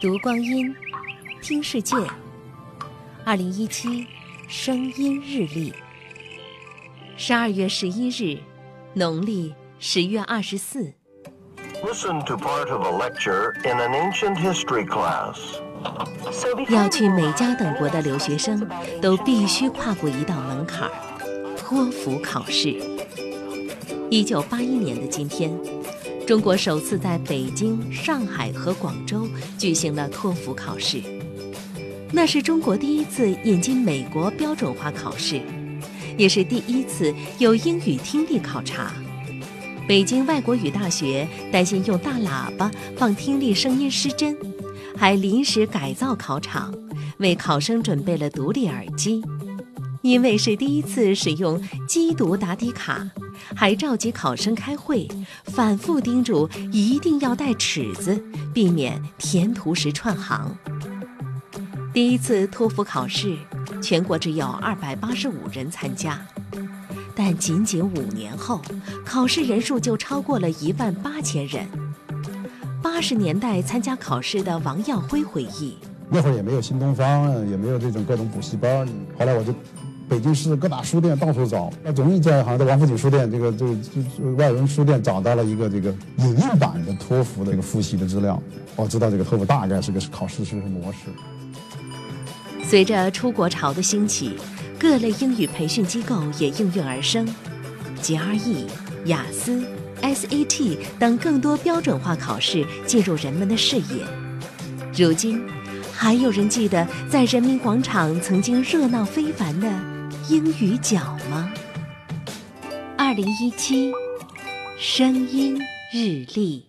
读光阴，听世界。二零一七声音日历，十二月十一日，农历十月二十四。Listen to part of a lecture in an ancient history class. 要去美加等国的留学生，都必须跨过一道门槛儿——托福考试。一九八一年的今天，中国首次在北京、上海和广州举行了托福考试。那是中国第一次引进美国标准化考试，也是第一次有英语听力考察。北京外国语大学担心用大喇叭放听力声音失真，还临时改造考场，为考生准备了独立耳机。因为是第一次使用机读答题卡，还召集考生开会，反复叮嘱一定要带尺子，避免填图时串行。第一次托福考试，全国只有二百八十五人参加，但仅仅五年后，考试人数就超过了一万八千人。八十年代参加考试的王耀辉回忆。那会儿也没有新东方，也没有这种各种补习班。后来我就北京市各大书店到处找，那总一家好像在王府井书店这个这个这外文书店找到了一个这个影印版的托福的这个复习的资料，我知道这个托福大概是个考试是个模式。随着出国潮的兴起，各类英语培训机构也应运而生，GRE、雅思、SAT 等更多标准化考试进入人们的视野。如今，还有人记得在人民广场曾经热闹非凡的英语角吗？二零一七声音日历。